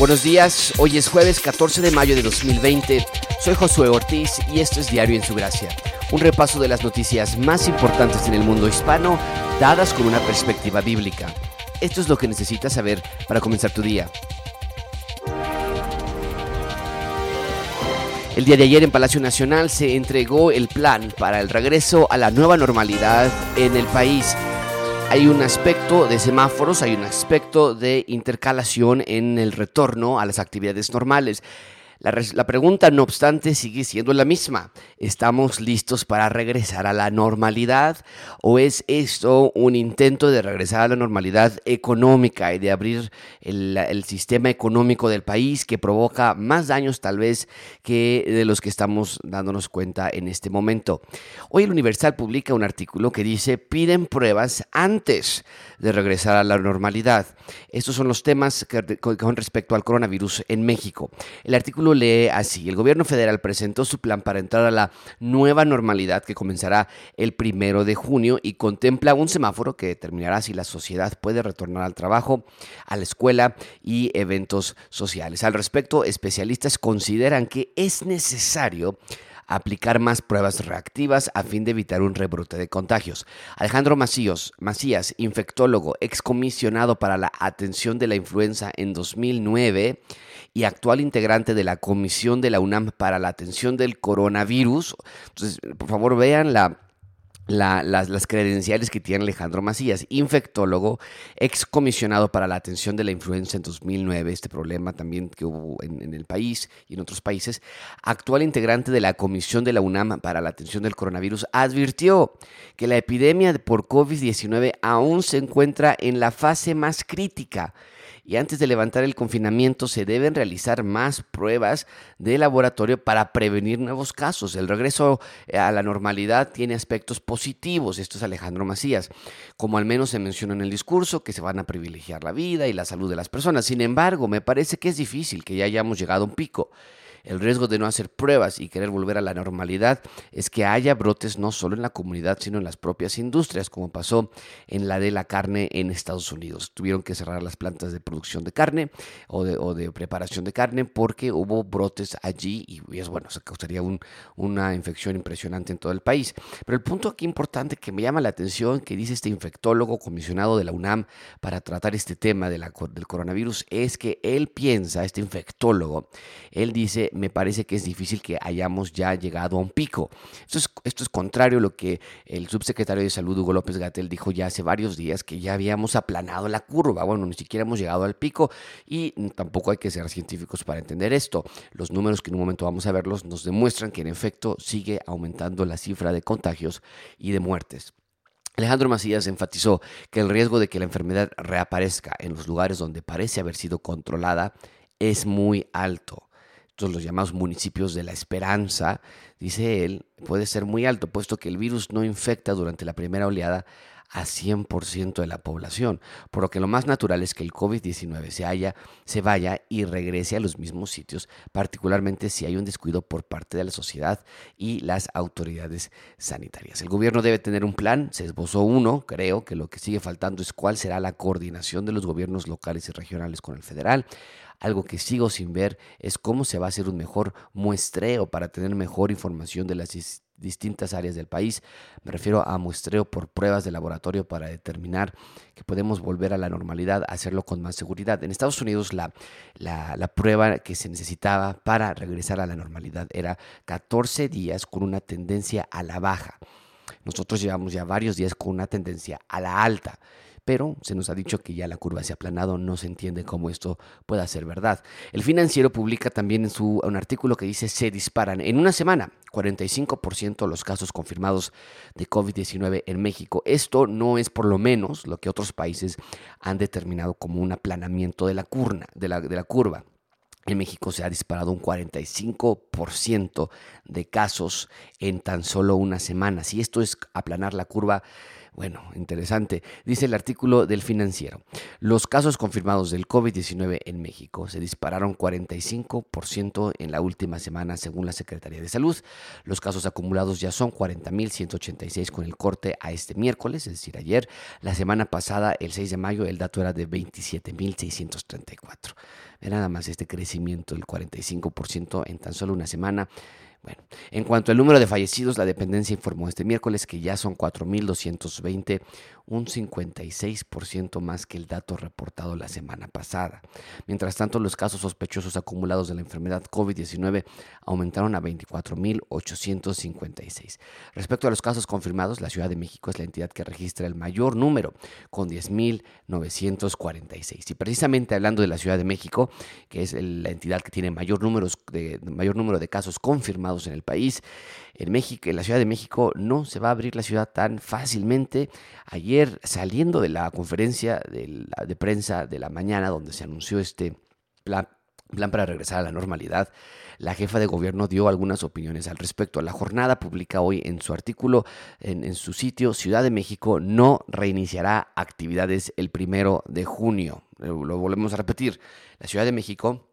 Buenos días, hoy es jueves 14 de mayo de 2020. Soy Josué Ortiz y esto es Diario en su Gracia. Un repaso de las noticias más importantes en el mundo hispano, dadas con una perspectiva bíblica. Esto es lo que necesitas saber para comenzar tu día. El día de ayer en Palacio Nacional se entregó el plan para el regreso a la nueva normalidad en el país hay un aspecto de semáforos, hay un aspecto de intercalación en el retorno a las actividades normales. La, pregunta, no obstante, sigue siendo la misma. ¿Estamos listos para regresar a la normalidad? ¿O es esto un intento de regresar a la normalidad económica y de abrir el, el sistema económico del país que provoca más daños tal vez que de los que estamos dándonos cuenta en este momento? Hoy el Universal publica un artículo que dice piden pruebas antes de regresar a la normalidad. Estos son los temas con respecto al coronavirus en México. El artículo lee así, el gobierno federal presentó su plan para entrar a la nueva normalidad que comenzará el primero de junio y contempla un semáforo que determinará si la sociedad puede retornar al trabajo, a la escuela y eventos sociales. Al respecto, especialistas consideran que es necesario aplicar más pruebas reactivas a fin de evitar un rebrote de contagios. Alejandro Macías, Macías infectólogo, excomisionado para la atención de la influenza en 2009 y actual integrante de la Comisión de la UNAM para la atención del coronavirus. Entonces, por favor, vean la las, credenciales que tiene Alejandro Macías, infectólogo, excomisionado para la atención de la influenza en 2009, este problema también que hubo en, en, el país y en otros países, actual integrante de la Comisión de la UNAM para la atención del coronavirus, advirtió que la epidemia por COVID-19 aún se encuentra en la fase más crítica y antes de levantar el confinamiento se deben realizar más pruebas de laboratorio para prevenir nuevos casos. El regreso eh, a la normalidad tiene aspectos positivos, esto es Alejandro Macías, como al menos se menciona en el discurso, que se van a privilegiar la vida y la salud de las personas. Sin embargo, me parece que es difícil que ya hayamos llegado a un pico. El riesgo de no hacer pruebas y querer volver a la normalidad es que haya brotes no solo en la comunidad, sino en las propias industrias, como pasó en la de la carne en Estados Unidos. Tuvieron que cerrar las plantas de producción de carne o de, preparación de carne porque hubo brotes allí y es bueno, se causaría una infección impresionante en todo el país. Pero el punto aquí importante que me llama la atención, que dice este infectólogo comisionado de la UNAM para tratar este tema del coronavirus, es que él piensa, este infectólogo, él dice, me parece que es difícil que hayamos ya llegado a un pico. Esto es, esto es contrario a lo que el subsecretario de Salud, Hugo López Gatel, dijo ya hace varios días, que ya habíamos aplanado la curva. Bueno, ni siquiera hemos llegado al pico y tampoco hay que ser científicos para entender esto. Los números que en un momento vamos a verlos nos demuestran que en efecto sigue aumentando la cifra de contagios y de muertes. Alejandro Macías enfatizó que el riesgo de que la enfermedad reaparezca en los lugares donde parece haber sido controlada es muy alto los llamados municipios de la esperanza, dice él, puede ser muy alto, puesto que el virus no infecta durante la primera oleada a 100% de la población, por lo que lo más natural es que el COVID-19 se, se vaya y regrese a los mismos sitios, particularmente si hay un descuido por parte de la sociedad y las autoridades sanitarias. El gobierno debe tener un plan, se esbozó uno, creo que lo que sigue faltando es cuál será la coordinación de los gobiernos locales y regionales con el federal. Algo que sigo sin ver es cómo se va a hacer un mejor muestreo para tener mejor información de las distintas áreas del país. Me refiero a muestreo por pruebas de laboratorio para determinar que podemos volver a la normalidad, hacerlo con más seguridad. En Estados Unidos la, la, la, prueba que se necesitaba para regresar a la normalidad era 14 días con una tendencia a la baja. Nosotros llevamos ya varios días con una tendencia a la alta pero se nos ha dicho que ya la curva se ha aplanado, no se entiende cómo esto pueda ser verdad. El financiero publica también en su, un artículo que dice se disparan en una semana 45% los casos confirmados de COVID-19 en México. Esto no es por lo menos lo que otros países han determinado como un aplanamiento de la, la, de la curva. En México se ha disparado un 45% de casos en tan solo una semana. Si esto es aplanar la curva, Bueno, interesante. Dice el artículo del financiero. Los casos confirmados del COVID-19 en México se dispararon 45% en la última semana según la Secretaría de Salud. Los casos acumulados ya son 40.186 con el corte a este miércoles, es decir, ayer. La semana pasada, el 6 de mayo, el dato era de 27.634. Nada más este crecimiento del 45% en tan solo una semana. Bueno, en cuanto al número de fallecidos, la dependencia informó este miércoles que ya son 4.220, un 56% más que el dato reportado la semana pasada. Mientras tanto, los casos sospechosos acumulados de la enfermedad COVID-19 aumentaron a 24.856. Respecto a los casos confirmados, la Ciudad de México es la entidad que registra el mayor número, con 10.946. Y precisamente hablando de la Ciudad de México, que es la entidad que tiene mayor, números de, mayor número de casos confirmados en el país, en México, en la Ciudad de México no se va a abrir la ciudad tan fácilmente. Ayer, saliendo de la conferencia de, prensa de la mañana, donde se anunció este plan, para regresar a la normalidad, la jefa de gobierno dio algunas opiniones al respecto. La jornada publica hoy en su artículo, en, en, su sitio, Ciudad de México no reiniciará actividades el primero de junio. Lo volvemos a repetir. La Ciudad de México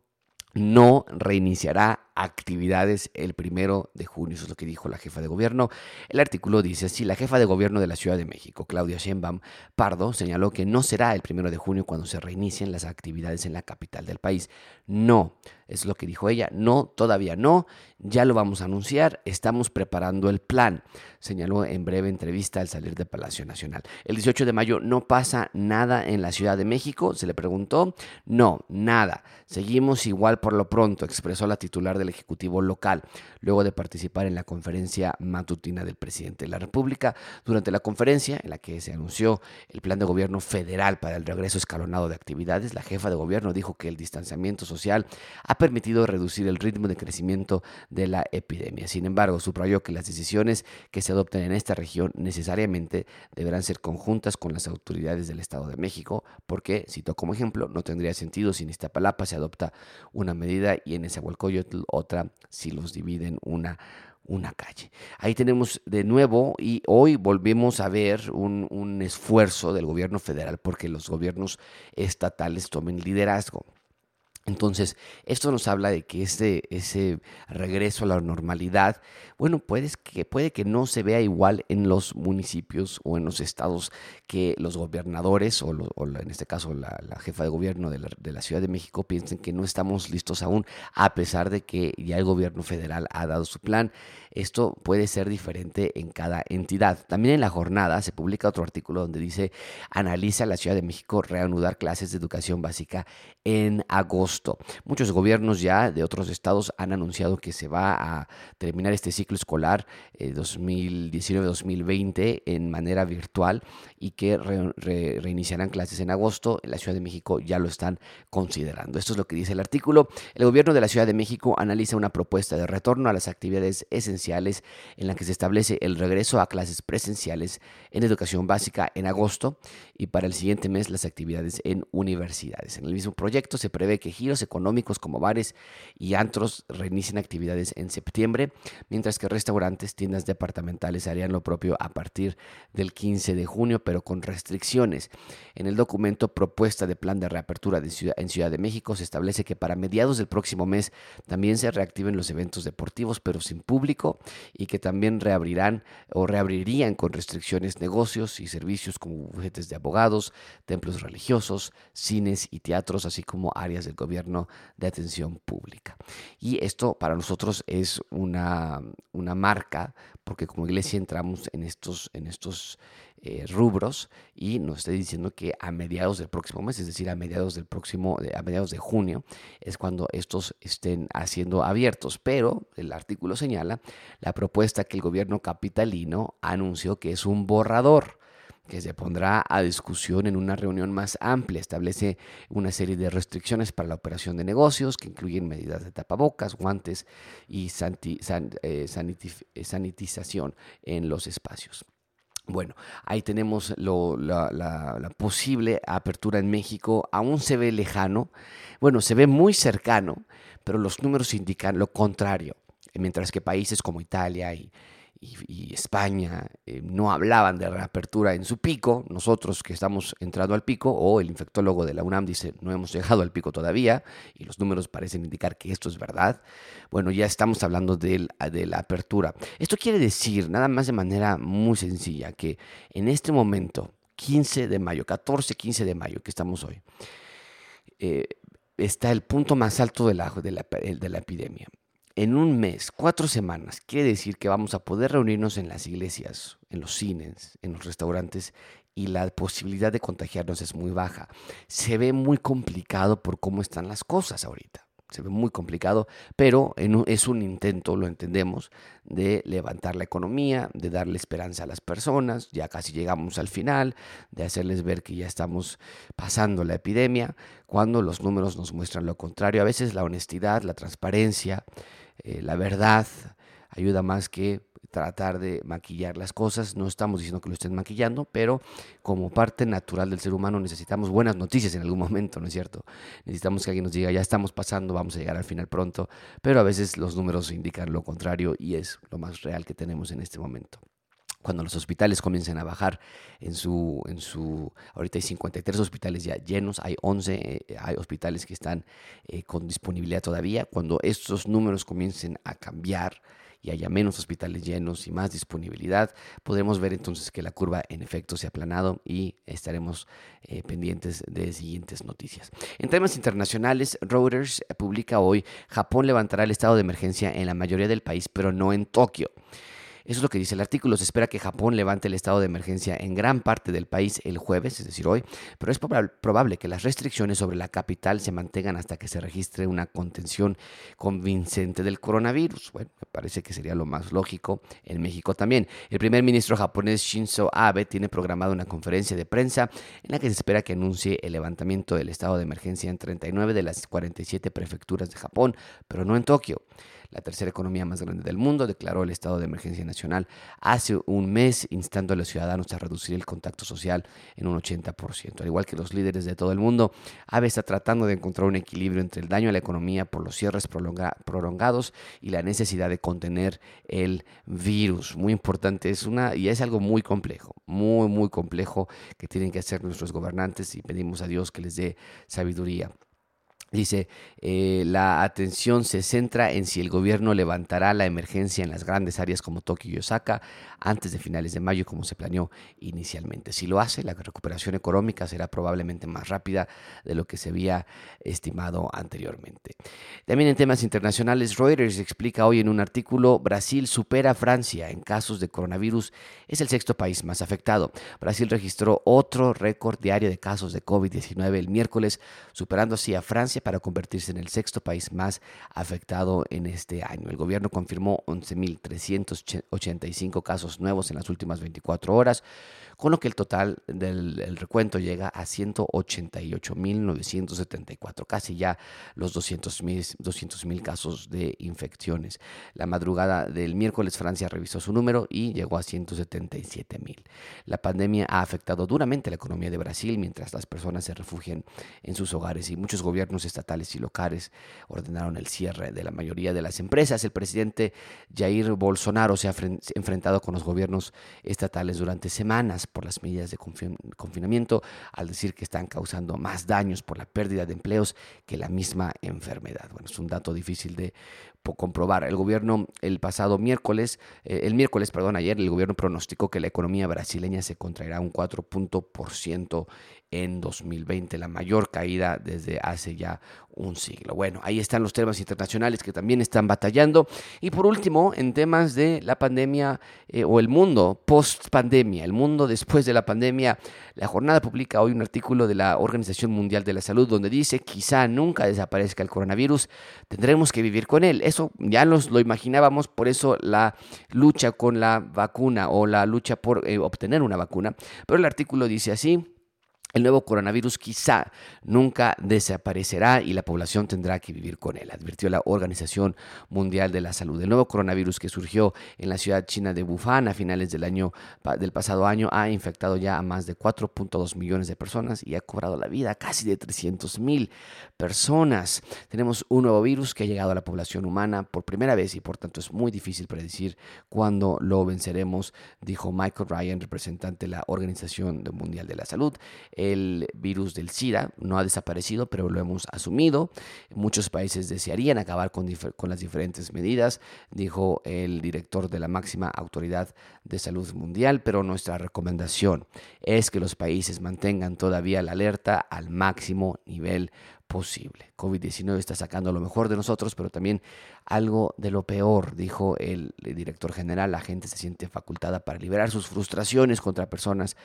no reiniciará actividades el primero de junio. Eso es lo que dijo la jefa de gobierno. El artículo dice así, la jefa de gobierno de la Ciudad de México, Claudia Sheinbaum Pardo, señaló que no será el primero de junio cuando se reinicien las actividades en la capital del país. No, es lo que dijo ella. No, todavía no. Ya lo vamos a anunciar. Estamos preparando el plan, señaló en breve entrevista al salir de Palacio Nacional. El 18 de mayo no pasa nada en la Ciudad de México. Se le preguntó. No, nada. Seguimos igual por lo pronto, expresó la titular del Ejecutivo local, luego de participar en la conferencia matutina del presidente de la República. Durante la conferencia, en la que se anunció el plan de gobierno federal para el regreso escalonado de actividades, la jefa de gobierno dijo que el distanciamiento social ha permitido reducir el ritmo de crecimiento de la epidemia. Sin embargo, subrayó que las decisiones que se adopten en esta región necesariamente deberán ser conjuntas con las autoridades del Estado de México, porque, cito como ejemplo, no tendría sentido si en Iztapalapa se adopta una medida y en Esahualcoyotl otra si los dividen una una calle. Ahí tenemos de nuevo y hoy volvemos a ver un, un esfuerzo del gobierno federal porque los gobiernos estatales tomen liderazgo. Entonces, esto nos habla de que ese, ese regreso a la normalidad, bueno, puede que, puede que no se vea igual en los municipios o en los estados que los gobernadores o, en este caso la, jefa de gobierno de la, de la, Ciudad de México piensen que no estamos listos aún, a pesar de que ya el gobierno federal ha dado su plan. Esto puede ser diferente en cada entidad. También en la jornada se publica otro artículo donde dice, analiza la Ciudad de México reanudar clases de educación básica en agosto. Muchos gobiernos ya de otros estados han anunciado que se va a terminar este ciclo escolar 2019-2020 eh, en manera virtual y que reiniciarán clases en agosto. En la Ciudad de México ya lo están considerando. Esto es lo que dice el artículo. El gobierno de la Ciudad de México analiza una propuesta de retorno a las actividades esenciales en la que se establece el regreso a clases presenciales en educación básica en agosto y para el siguiente mes las actividades en universidades. En el mismo proyecto se prevé que giros económicos como bares y antros reinicien actividades en septiembre, mientras que restaurantes, tiendas departamentales harían lo propio a partir del 15 de junio, pero con restricciones. En el documento Propuesta de Plan de Reapertura de ciudad, en Ciudad de México se establece que para mediados del próximo mes también se reactiven los eventos deportivos, pero sin público, y que también reabrirán o reabrirían con restricciones negocios y servicios como bufetes de abogados, templos religiosos, cines y teatros, así como áreas del gobierno de atención pública. Y esto para nosotros es una, una marca, porque como iglesia entramos en estos, en estos eh, rubros y nos está diciendo que a mediados del próximo mes, es decir, a mediados del próximo, a mediados de junio, es cuando estos estén haciendo abiertos. Pero el artículo señala la propuesta que el gobierno capitalino anunció que es un borrador que se pondrá a discusión en una reunión más amplia. Establece una serie de restricciones para la operación de negocios que incluyen medidas de tapabocas, guantes y eh, eh, sanitización en los espacios. Bueno, ahí tenemos la, la, posible apertura en México. Aún se ve lejano, bueno, se ve muy cercano, pero los números indican lo contrario. Mientras que países como Italia y, España eh, no hablaban de reapertura en su pico, nosotros que estamos entrando al pico, o el infectólogo de la UNAM dice no hemos llegado al pico todavía, y los números parecen indicar que esto es verdad, bueno, ya estamos hablando de, de la apertura. Esto quiere decir, nada más de manera muy sencilla, que en este momento, 15 de mayo, 14, 15 de mayo, que estamos hoy, eh, está el punto más alto de la, de la, de la epidemia en un mes, cuatro semanas, quiere decir que vamos a poder reunirnos en las iglesias, en los cines, en los restaurantes y la posibilidad de contagiarnos es muy baja. Se ve muy complicado por cómo están las cosas ahorita se ve muy complicado, pero es un intento, lo entendemos, de levantar la economía, de darle esperanza a las personas, ya casi llegamos al final, de hacerles ver que ya estamos pasando la epidemia, cuando los números nos muestran lo contrario. A veces la honestidad, la transparencia, eh, la verdad ayuda más que tratar de maquillar las cosas. No estamos diciendo que lo estén maquillando, pero como parte natural del ser humano necesitamos buenas noticias en algún momento, ¿no es cierto? Necesitamos que alguien nos diga, ya estamos pasando, vamos a llegar al final pronto, pero a veces los números indican lo contrario y es lo más real que tenemos en este momento cuando los hospitales comiencen a bajar en su, en su, ahorita hay 53 hospitales ya llenos, hay 11, eh, hay hospitales que están eh, con disponibilidad todavía, cuando estos números comiencen a cambiar, y haya menos hospitales llenos y más disponibilidad, podremos ver entonces que la curva en efecto se ha aplanado y estaremos eh, pendientes de siguientes noticias. En temas internacionales, Reuters publica hoy, Japón levantará el estado de emergencia en la mayoría del país, pero no en Tokio. Eso es lo que dice el artículo. Se espera que Japón levante el estado de emergencia en gran parte del país el jueves, es decir, hoy, pero es probable que las restricciones sobre la capital se mantengan hasta que se registre una contención convincente del coronavirus. Bueno, me parece que sería lo más lógico en México también. El primer ministro japonés Shinzo Abe tiene programada una conferencia de prensa en la que se espera que anuncie el levantamiento del estado de emergencia en 39 de las 47 prefecturas de Japón, pero no en Tokio la tercera economía más grande del mundo, declaró el estado de emergencia nacional hace un mes, instando a los ciudadanos a reducir el contacto social en un 80%. Al igual que los líderes de todo el mundo, AVE está tratando de encontrar un equilibrio entre el daño a la economía por los cierres prolongados y la necesidad de contener el virus. Muy importante, es una, y es algo muy complejo, muy, muy complejo que tienen que hacer nuestros gobernantes y pedimos a Dios que les dé sabiduría. Dice, eh, la atención se centra en si el gobierno levantará la emergencia en las grandes áreas como Tokio y Osaka antes de finales de mayo como se planeó inicialmente. Si lo hace, la recuperación económica será probablemente más rápida de lo que se había estimado anteriormente. También en temas internacionales, Reuters explica hoy en un artículo, Brasil supera a Francia en casos de coronavirus, es el sexto país más afectado. Brasil registró otro récord diario de casos de COVID-19 el miércoles, superando así a Francia para convertirse en el sexto país más afectado en este año. El gobierno confirmó 11.385 casos nuevos en las últimas 24 horas, con lo que el total del recuento llega a 188.974, casi ya los 200.000 200, casos de infecciones. La madrugada del miércoles Francia revisó su número y llegó a 177.000. La pandemia ha afectado duramente la economía de Brasil mientras las personas se refugian en sus hogares y muchos gobiernos estatales y locales ordenaron el cierre de la mayoría de las empresas. El presidente Jair Bolsonaro se ha enfrentado con los gobiernos estatales durante semanas por las medidas de confinamiento, al decir que están causando más daños por la pérdida de empleos que la misma enfermedad. Bueno, es un dato difícil de comprobar. El gobierno el pasado miércoles, eh, el miércoles, perdón, ayer el gobierno pronosticó que la economía brasileña se contraerá un 4 por ciento en 2020, la mayor caída desde hace ya un siglo. Bueno, ahí están los temas internacionales que también están batallando. Y por último, en temas de la pandemia eh, o el mundo post pandemia, el mundo después de la pandemia, la jornada publica hoy un artículo de la Organización Mundial de la Salud donde dice quizá nunca desaparezca el coronavirus, tendremos que vivir con él. Eso ya nos lo imaginábamos, por eso la lucha con la vacuna o la lucha por eh, obtener una vacuna. Pero el artículo dice así. El nuevo coronavirus quizá nunca desaparecerá y la población tendrá que vivir con él, advirtió la Organización Mundial de la Salud. El nuevo coronavirus que surgió en la ciudad china de Wuhan a finales del año del pasado año ha infectado ya a más de 4.2 millones de personas y ha cobrado la vida a casi de 300 mil personas. Tenemos un nuevo virus que ha llegado a la población humana por primera vez y por tanto es muy difícil predecir cuándo lo venceremos, dijo Michael Ryan, representante de la Organización Mundial de la Salud el virus del SIDA no ha desaparecido, pero lo hemos asumido. Muchos países desearían acabar con, las diferentes medidas, dijo el director de la máxima autoridad de salud mundial, pero nuestra recomendación es que los países mantengan todavía la alerta al máximo nivel posible. COVID-19 está sacando lo mejor de nosotros, pero también algo de lo peor, dijo el, director general. La gente se siente facultada para liberar sus frustraciones contra personas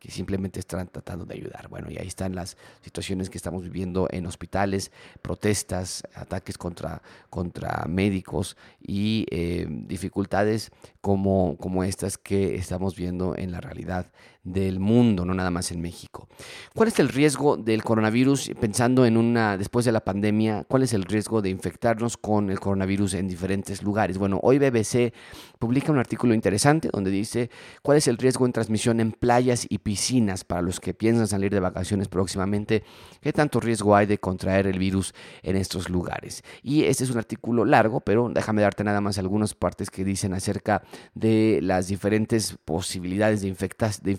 que simplemente están tratando de ayudar. Bueno, y ahí están las situaciones que estamos viviendo en hospitales, protestas, ataques contra, contra médicos y eh, dificultades como, como estas que estamos viendo en la realidad del mundo, no nada más en México. ¿Cuál es el riesgo del coronavirus pensando en una después de la pandemia? ¿Cuál es el riesgo de infectarnos con el coronavirus en diferentes lugares? Bueno, hoy BBC publica un artículo interesante donde dice cuál es el riesgo en transmisión en playas y piscinas para los que piensan salir de vacaciones próximamente, qué tanto riesgo hay de contraer el virus en estos lugares. Y este es un artículo largo, pero déjame darte nada más algunas partes que dicen acerca de las diferentes posibilidades de infectar de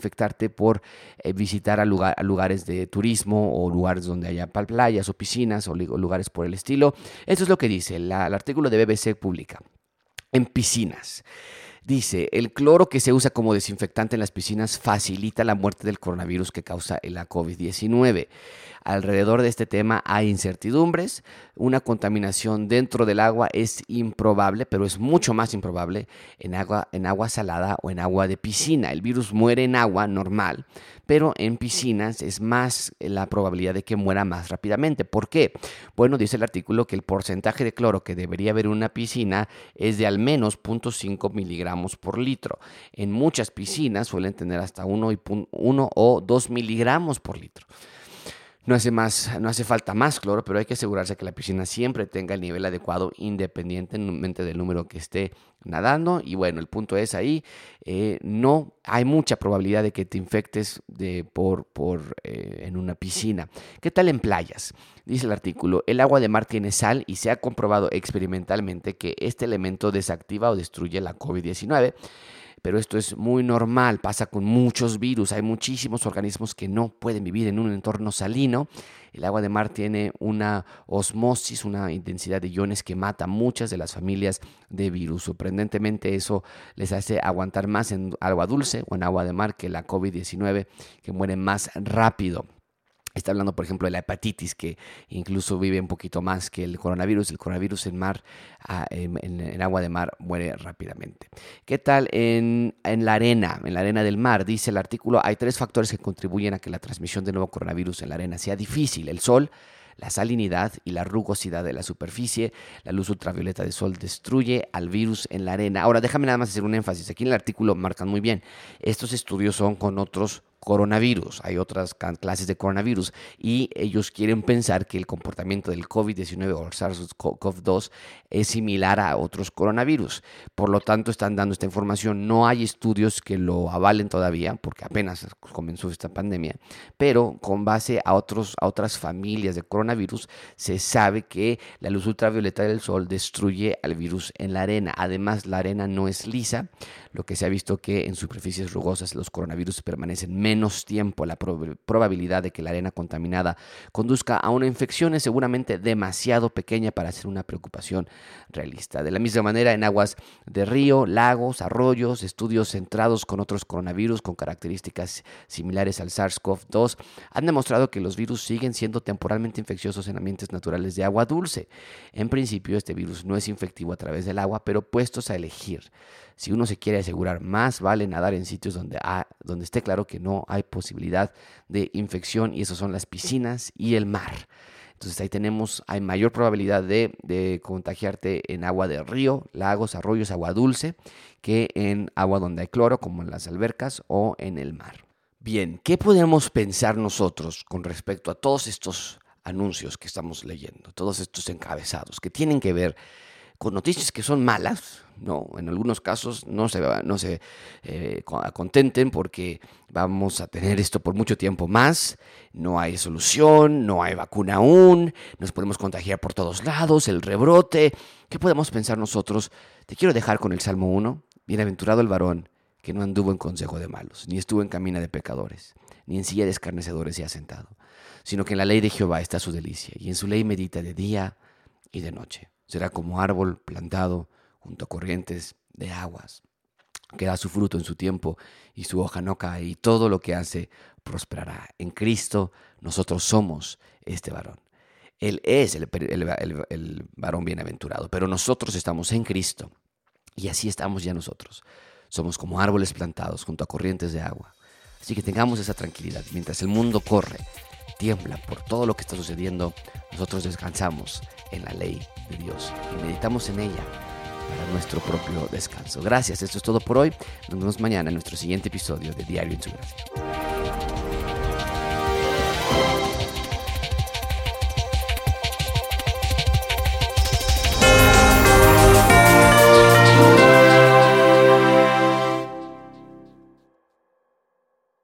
por eh, visitar a, lugares de turismo o lugares donde haya playas o piscinas o lugares por el estilo. Eso es lo que dice el artículo de BBC Pública. En piscinas. Dice, el cloro que se usa como desinfectante en las piscinas facilita la muerte del coronavirus que causa la COVID-19. Alrededor de este tema hay incertidumbres. Una contaminación dentro del agua es improbable, pero es mucho más improbable en agua, en agua salada o en agua de piscina. El virus muere en agua normal, pero en piscinas es más la probabilidad de que muera más rápidamente. ¿Por qué? Bueno, dice el artículo que el porcentaje de cloro que debería haber en una piscina es de al menos 0.5 miligramos por litro. En muchas piscinas suelen tener hasta 1, 1 o 2 miligramos por litro. No hace, más, no hace falta más cloro, pero hay que asegurarse que la piscina siempre tenga el nivel adecuado independientemente del número que esté nadando. Y bueno, el punto es ahí, eh, no hay mucha probabilidad de que te infectes de, por, por, eh, en una piscina. ¿Qué tal en playas? Dice el artículo, el agua de mar tiene sal y se ha comprobado experimentalmente que este elemento desactiva o destruye la COVID-19 pero esto es muy normal, pasa con muchos virus, hay muchísimos organismos que no pueden vivir en un entorno salino. El agua de mar tiene una osmosis, una intensidad de iones que mata muchas de las familias de virus. Sorprendentemente eso les hace aguantar más en agua dulce o en agua de mar que la COVID-19, que muere más rápido. Está hablando, por ejemplo, de la hepatitis, que incluso vive un poquito más que el coronavirus. El coronavirus en mar, ah, en, agua de mar, muere rápidamente. ¿Qué tal en, en, la arena? En la arena del mar, dice el artículo, hay tres factores que contribuyen a que la transmisión del nuevo coronavirus en la arena sea difícil. El sol, la salinidad y la rugosidad de la superficie. La luz ultravioleta del sol destruye al virus en la arena. Ahora, déjame nada más hacer un énfasis. Aquí en el artículo marcan muy bien. Estos estudios son con otros coronavirus, hay otras clases de coronavirus y ellos quieren pensar que el comportamiento del COVID-19 o SARS-CoV-2 es similar a otros coronavirus. Por lo tanto, están dando esta información. No hay estudios que lo avalen todavía, porque apenas comenzó esta pandemia, pero con base a, otros, a otras familias de coronavirus, se sabe que la luz ultravioleta del sol destruye al virus en la arena. Además, la arena no es lisa, lo que se ha visto que en superficies rugosas los coronavirus permanecen menos tiempo. La probabilidad de que la arena contaminada conduzca a una infección es seguramente demasiado pequeña para ser una preocupación realista. De la misma manera, en aguas de río, lagos, arroyos, estudios centrados con otros coronavirus con características similares al SARS-CoV-2 han demostrado que los virus siguen siendo temporalmente infecciosos en ambientes naturales de agua dulce. En principio, este virus no es infectivo a través del agua, pero puestos a elegir si uno se quiere asegurar, más vale nadar en sitios donde, donde esté claro que no hay posibilidad de infección y esos son las piscinas y el mar. Entonces ahí tenemos, hay mayor probabilidad de, de, contagiarte en agua de río, lagos, arroyos, agua dulce, que en agua donde hay cloro, como en las albercas o en el mar. Bien, ¿qué podemos pensar nosotros con respecto a todos estos anuncios que estamos leyendo, todos estos encabezados que tienen que ver con noticias que son malas, no, en algunos casos no se, no se eh, contenten porque vamos a tener esto por mucho tiempo más, no hay solución, no hay vacuna aún, nos podemos contagiar por todos lados, el rebrote, ¿qué podemos pensar nosotros? Te quiero dejar con el Salmo 1, bienaventurado el varón que no anduvo en consejo de malos, ni estuvo en camino de pecadores, ni en silla de escarnecedores se ha sentado, sino que en la ley de Jehová está su delicia, y en su ley medita de día y de noche. Será como árbol plantado junto a corrientes de aguas, que da su fruto en su tiempo, y su hoja no cae, y todo lo que hace prosperará. En Cristo nosotros somos este varón. Él es el, varón bienaventurado, pero nosotros estamos en Cristo, y así estamos ya nosotros. Somos como árboles plantados junto a corrientes de agua. Así que tengamos esa tranquilidad. Mientras el mundo corre, tiembla por todo lo que está sucediendo, nosotros descansamos en la ley de Dios y meditamos en ella para nuestro propio descanso. Gracias, esto es todo por hoy. Nos vemos mañana en nuestro siguiente episodio de Diario en su Gracia.